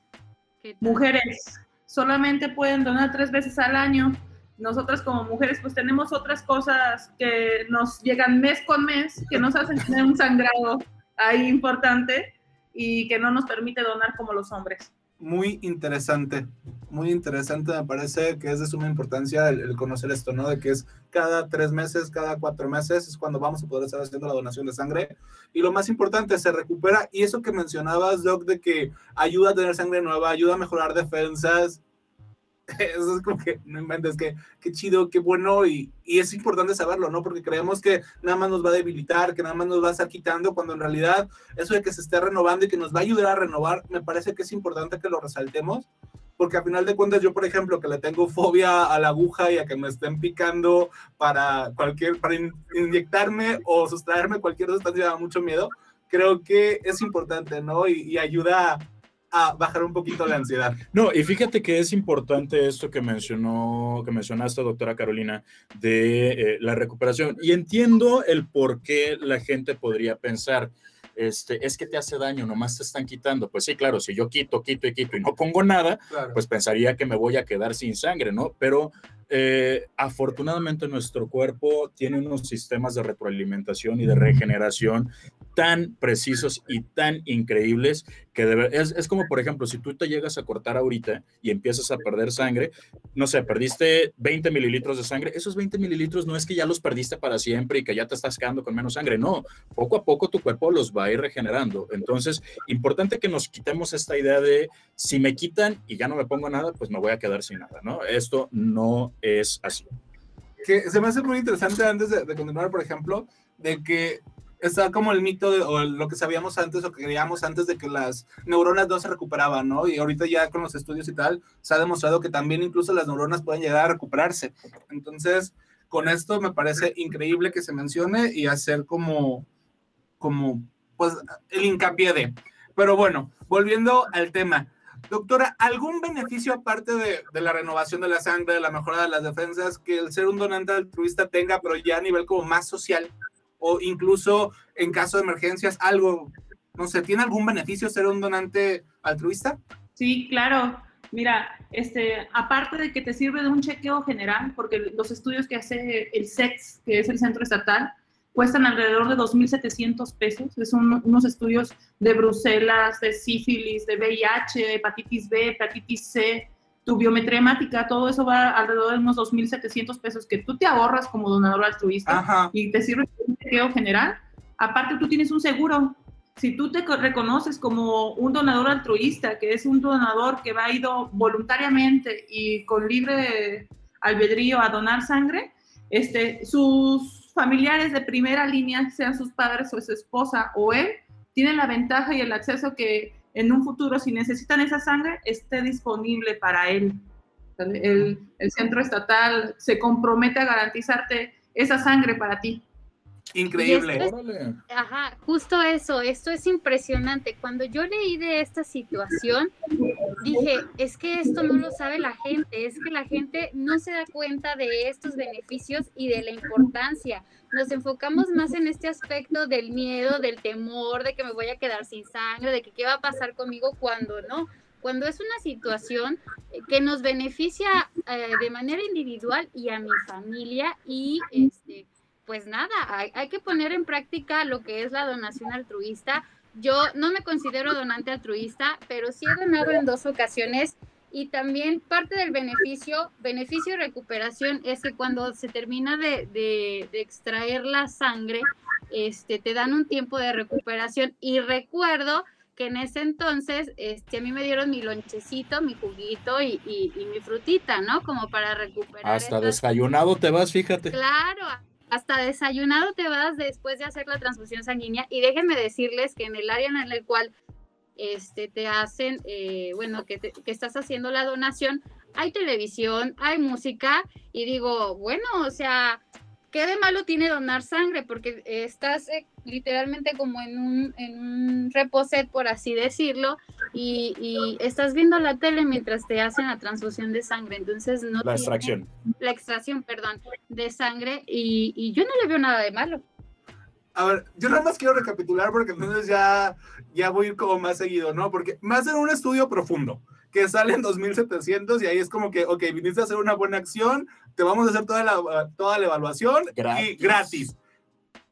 Mujeres solamente pueden donar tres veces al año, nosotras como mujeres pues tenemos otras cosas que nos llegan mes con mes, que nos hacen tener un sangrado ahí importante y que no nos permite donar como los hombres. Muy interesante, muy interesante, me parece que es de suma importancia el, el conocer esto, ¿no? De que es cada tres meses, cada cuatro meses es cuando vamos a poder estar haciendo la donación de sangre. Y lo más importante, se recupera. Y eso que mencionabas, Doc, de que ayuda a tener sangre nueva, ayuda a mejorar defensas, eso es como que, no inventes, que qué chido, qué bueno, y, y, es importante saberlo, ¿no? Porque creemos que nada más nos va a debilitar, que nada más nos va a estar quitando, cuando en realidad eso de que se esté renovando y que nos va a ayudar a renovar, me parece que es importante que lo resaltemos, porque a final de cuentas yo, por ejemplo, que le tengo fobia a la aguja y a que me estén picando para cualquier, para in, inyectarme o sustraerme cualquier sustancia, da mucho miedo, creo que es importante, ¿no? Y, y ayuda a a bajar un poquito la ansiedad. No, y fíjate que es importante esto que mencionó, que mencionaste, doctora Carolina, de eh, la recuperación. Y entiendo el por qué la gente podría pensar, este, es que te hace daño, nomás te están quitando. Pues sí, claro, si yo quito, quito y quito y no pongo nada, claro. pues pensaría que me voy a quedar sin sangre, ¿no? Pero eh, afortunadamente nuestro cuerpo tiene unos sistemas de retroalimentación y de regeneración tan precisos y tan increíbles que es, es, como, por ejemplo, si tú te llegas a cortar ahorita y empiezas a perder sangre, no sé, perdiste 20 mililitros de sangre, esos 20 mililitros no es que ya los perdiste para siempre y que ya te estás quedando con menos sangre, no, poco a poco tu cuerpo los va a ir regenerando. Entonces, importante que nos quitemos esta idea de si me quitan y ya no me pongo nada, pues me voy a quedar sin nada, ¿no? Esto no es así. Que se me hace muy interesante antes de, de continuar, por ejemplo, de que está como el mito de, o lo que sabíamos antes o que creíamos antes de que las neuronas no se recuperaban, ¿no? Y ahorita ya con los estudios y tal, se ha demostrado que también incluso las neuronas pueden llegar a recuperarse. Entonces, con esto me parece increíble que se mencione y hacer como, como, pues, el hincapié de. Pero bueno, volviendo al tema. Doctora, ¿algún beneficio aparte de, de, la renovación de la sangre, de la mejora de las defensas, que el ser un donante altruista tenga, pero ya a nivel como más social? O incluso en caso de emergencias, algo, no sé, ¿tiene algún beneficio ser un donante altruista? Sí, claro. Mira, este, aparte de que te sirve de un chequeo general, porque los estudios que hace el SEX, que es el centro estatal, cuestan alrededor de 2.700 pesos. Son unos estudios de Bruselas, de sífilis, de VIH, hepatitis B, hepatitis C, tu biometría hemática, todo eso va alrededor de unos 2.700 pesos que tú te ahorras como donador altruista Ajá. y te sirve un chequeo general. Aparte, tú tienes un seguro. Si tú te reconoces como un donador altruista, que es un donador que va ido voluntariamente y con libre albedrío a donar sangre, este, sus familiares de primera línea, sean sus padres o su esposa o él, tienen la ventaja y el acceso que en un futuro, si necesitan esa sangre, esté disponible para él. El, el, centro estatal se compromete a garantizarte esa sangre para ti. Increíble. Es, ajá, justo eso, esto es impresionante. Cuando yo leí de esta situación, dije, es que esto no lo sabe la gente, es que la gente no se da cuenta de estos beneficios y de la importancia. Nos enfocamos más en este aspecto del miedo, del temor, de que me voy a quedar sin sangre, de que qué va a pasar conmigo cuando no cuando es una situación que nos beneficia eh, de manera individual y a mi familia y este pues nada, hay, hay, que poner en práctica lo que es la donación altruista. Yo no me considero donante altruista, pero sí he donado en dos ocasiones y también parte del beneficio, beneficio de recuperación es que cuando se termina de, de, de extraer la sangre, este, te dan un tiempo de recuperación y recuerdo que en ese entonces este, a mí me dieron mi lonchecito, mi juguito y, y, y mi frutita, ¿no? Como para recuperar. Hasta desayunado te vas, fíjate. Claro, hasta desayunado te vas después de hacer la transfusión sanguínea. Y déjenme decirles que en el área en el cual este, te hacen, eh, bueno, que, te, que estás haciendo la donación, hay televisión, hay música y digo, bueno, o sea, ¿qué de malo tiene donar sangre? Porque estás eh, literalmente como en un, en un reposet, por así decirlo, y, y, estás viendo la tele mientras te hacen la transfusión de sangre. Entonces no... La extracción. La extracción, perdón, de sangre y, y yo no le veo nada de malo. A ver, yo nada más quiero recapitular porque entonces ya, ya voy a ir como más seguido, ¿no? Porque más en un estudio profundo que salen 2.700 y ahí es como que, ok, viniste a hacer una buena acción, te vamos a hacer toda la, toda la evaluación y Gratis. gratis.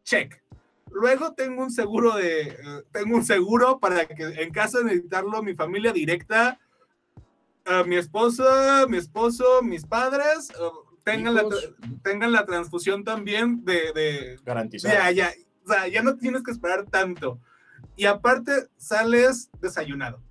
Check. Luego tengo un seguro de, eh, tengo un seguro para que en caso de necesitarlo, mi familia directa, eh, mi esposa, mi esposo, mis padres, eh, tengan, la, tengan la transfusión también de, de, Garantizado. ya, ya, o sea, ya no tienes que esperar tanto. Y aparte, sales desayunado.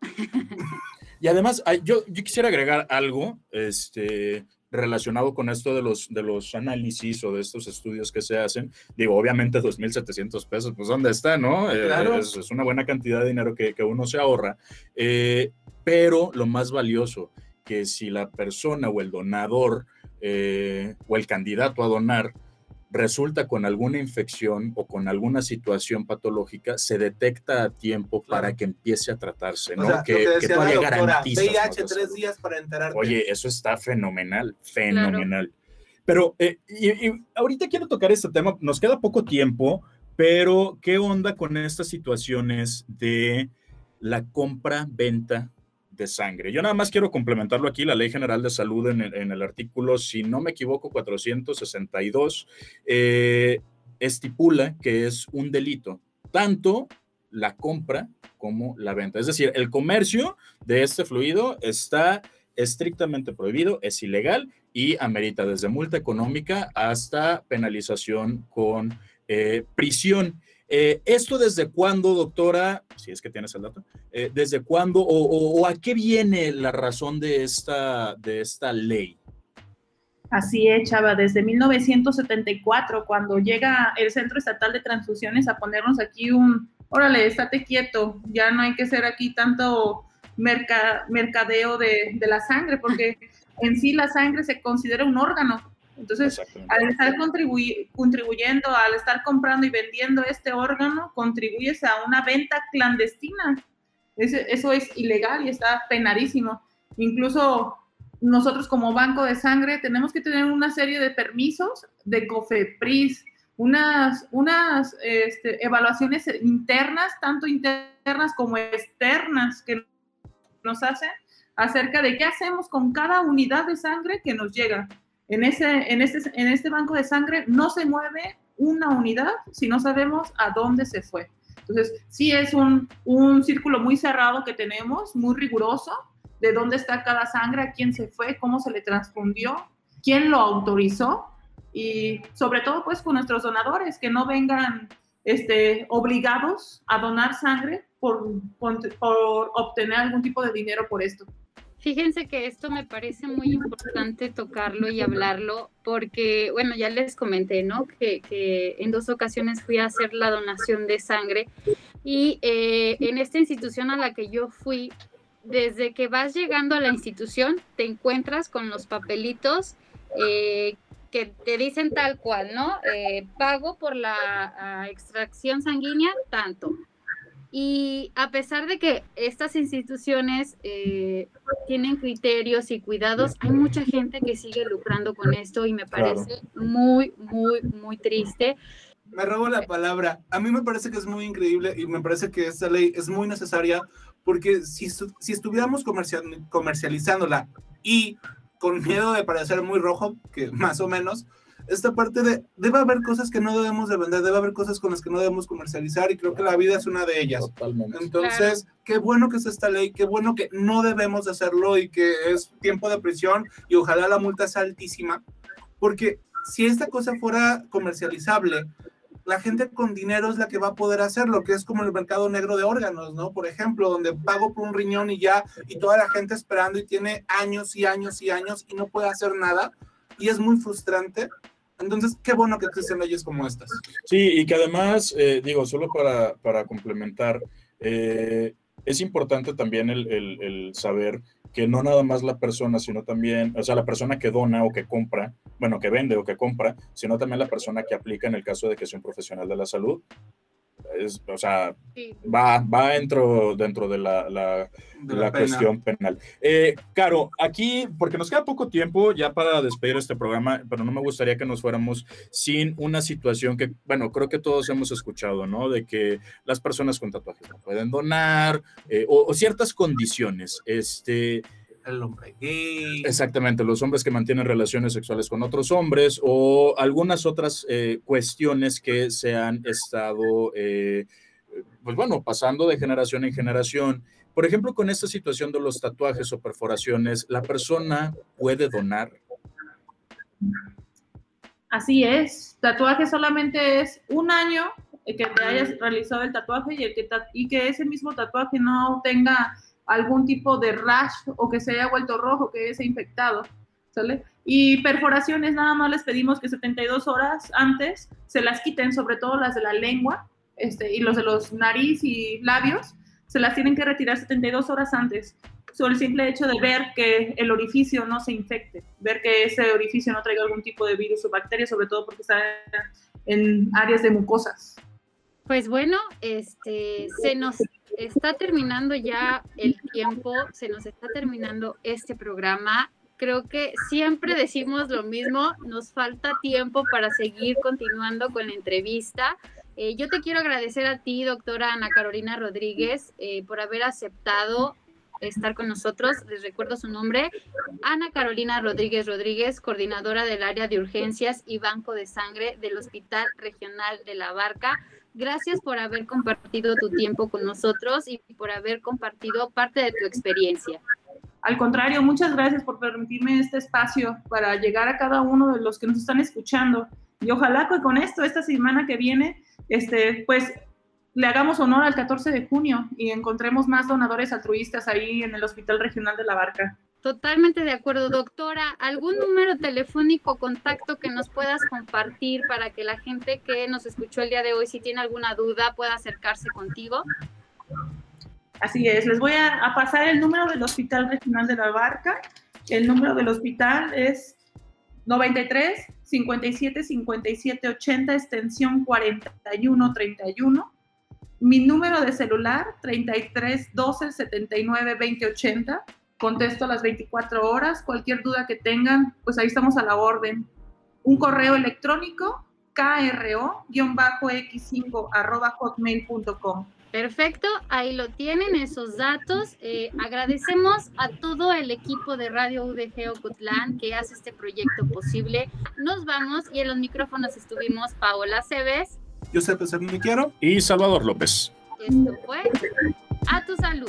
Y además, yo, yo quisiera agregar algo este, relacionado con esto de los, de los análisis o de estos estudios que se hacen. Digo, obviamente 2.700 pesos, pues ¿dónde está, no? Eh, Claro. es, es una buena cantidad de dinero que, que uno se ahorra. Eh, pero lo más valioso, que si la persona o el donador eh, o el candidato a donar resulta con alguna infección o con alguna situación patológica, se detecta a tiempo Claro. para que empiece a tratarse, ¿no? O sea, que, que que todavía VIH la tres días para enterarte. Oye, eso está fenomenal, fenomenal. Pero eh, y, y ahorita quiero tocar este tema, nos queda poco tiempo, pero ¿qué onda con estas situaciones de la compra-venta de sangre? Yo nada más quiero complementarlo aquí, la Ley General de Salud en el, artículo, si no me equivoco, 462, eh, estipula que es un delito, tanto la compra como la venta. Es decir, el comercio de este fluido está estrictamente prohibido, es ilegal y amerita desde multa económica hasta penalización con eh, prisión. Eh, ¿Esto desde cuándo, doctora? Si es que tienes el dato. eh, ¿Desde cuándo o, a qué viene la razón de esta, de esta ley? Así es, Chava, desde 1974, cuando llega el Centro Estatal de Transfusiones a ponernos aquí un, órale, estate quieto, ya no hay que hacer aquí tanto merca- mercadeo de, de la sangre, porque en sí la sangre se considera un órgano. Entonces, al estar contribuy- contribuyendo, al estar comprando y vendiendo este órgano, contribuyes a una venta clandestina. Eso es ilegal y está penadísimo. Incluso nosotros como banco de sangre tenemos que tener una serie de permisos de COFEPRIS, unas, unas este, evaluaciones internas, tanto internas como externas, que nos hacen acerca de qué hacemos con cada unidad de sangre que nos llega. En, ese, en, este, en este banco de sangre no se mueve una unidad si no sabemos a dónde se fue. Entonces, sí es un, un círculo muy cerrado que tenemos, muy riguroso, de dónde está cada sangre, a quién se fue, cómo se le transfundió, quién lo autorizó y sobre todo pues con nuestros donadores, que no vengan este, obligados a donar sangre por, por, por obtener algún tipo de dinero por esto. Fíjense que esto me parece muy importante tocarlo y hablarlo porque, bueno, ya les comenté, ¿no? Que, en dos ocasiones fui a hacer la donación de sangre y eh, en esta institución a la que yo fui, desde que vas llegando a la institución, te encuentras con los papelitos eh, que te dicen tal cual, ¿no? Eh, pago por la ah, extracción sanguínea, tanto. Y a pesar de que estas instituciones eh, tienen criterios y cuidados, hay mucha gente que sigue lucrando con esto y me Claro. parece muy, muy, muy triste. Me robo la palabra. A mí me parece que es muy increíble y me parece que esta ley es muy necesaria porque si, si estuviéramos comercial- comercializándola y con miedo de parecer muy rojo, que más o menos, esta parte de, debe haber cosas que no debemos de vender, debe haber cosas con las que no debemos comercializar y creo que la vida es una de ellas. Totalmente. Entonces, qué bueno que es esta ley, qué bueno que no debemos de hacerlo y que es tiempo de prisión y ojalá la multa sea altísima, porque si esta cosa fuera comercializable, la gente con dinero es la que va a poder hacerlo, que es como el mercado negro de órganos, ¿no? Por ejemplo, donde pago por un riñón y ya, y toda la gente esperando y tiene años y años y años y no puede hacer nada, y es muy frustrante. Entonces, qué bueno que existen leyes como estas. Sí, y que además, eh, digo, solo para, para complementar, eh, es importante también el, el- el saber que no nada más la persona, sino también, o sea, la persona que dona o que compra, bueno, que vende o que compra, sino también la persona que aplica en el caso de que sea un profesional de la salud. Es, o sea, Sí. va, va dentro, dentro de la, la- De la, la pena. cuestión penal. Eh, Caro, aquí, porque nos queda poco tiempo ya para despedir este programa, pero no me gustaría que nos fuéramos sin una situación que, bueno, creo que todos hemos escuchado, ¿no? De que las personas con tatuajes no pueden donar eh, o, o ciertas condiciones. Este, El hombre gay. Exactamente, los hombres que mantienen relaciones sexuales con otros hombres o algunas otras eh, cuestiones que se han estado, eh, pues bueno, pasando de generación en generación. Por ejemplo, con esta situación de los tatuajes o perforaciones, ¿la persona puede donar? Así es. Tatuaje solamente es un año eh, que te hayas realizado el tatuaje y, el que ta- y que ese mismo tatuaje no tenga algún tipo de rash o que se haya vuelto rojo, que esté infectado. ¿Sale? Y perforaciones, nada más les pedimos que 72 horas antes se las quiten, sobre todo las de la lengua este, y los de los nariz y labios, se las tienen que retirar 72 horas antes. Sobre el simple hecho de ver que el orificio no se infecte, ver que ese orificio no traiga algún tipo de virus o bacteria, sobre todo porque está en áreas de mucosas. Pues bueno, este se nos está terminando ya el tiempo, se nos está terminando este programa. Creo que siempre decimos lo mismo, nos falta tiempo para seguir continuando con la entrevista. Eh, yo te quiero agradecer a ti, doctora Ana Carolina Rodríguez, eh, por haber aceptado estar con nosotros. Les recuerdo su nombre, Ana Carolina Rodríguez Rodríguez, coordinadora del área de urgencias y banco de sangre del Hospital Regional de la Barca. Gracias por haber compartido tu tiempo con nosotros y por haber compartido parte de tu experiencia. Al contrario, muchas gracias por permitirme este espacio para llegar a cada uno de los que nos están escuchando. Y ojalá que con esto, esta semana que viene, este, pues le hagamos honor al 14 de junio y encontremos más donadores altruistas ahí en el Hospital Regional de la Barca. Totalmente de acuerdo, doctora. ¿Algún número telefónico, contacto que nos puedas compartir para que la gente que nos escuchó el día de hoy, si tiene alguna duda, pueda acercarse contigo? Así es, les voy a, pasar el número del Hospital Regional de la Barca. El número del hospital es 93 57 57 80, extensión 41 31. Mi número de celular 33 12 79 20 80. Contesto a las 24 horas. Cualquier duda que tengan, pues ahí estamos a la orden. Un correo electrónico kro-x5 arroba hotmail.com. Perfecto, ahí lo tienen esos datos. Eh, agradecemos a todo el equipo de Radio UDG Ocotlán que hace este proyecto posible. Nos vamos y en los micrófonos estuvimos Paola Cebes. Me quiero. Y Salvador López. Esto fue A tu salud.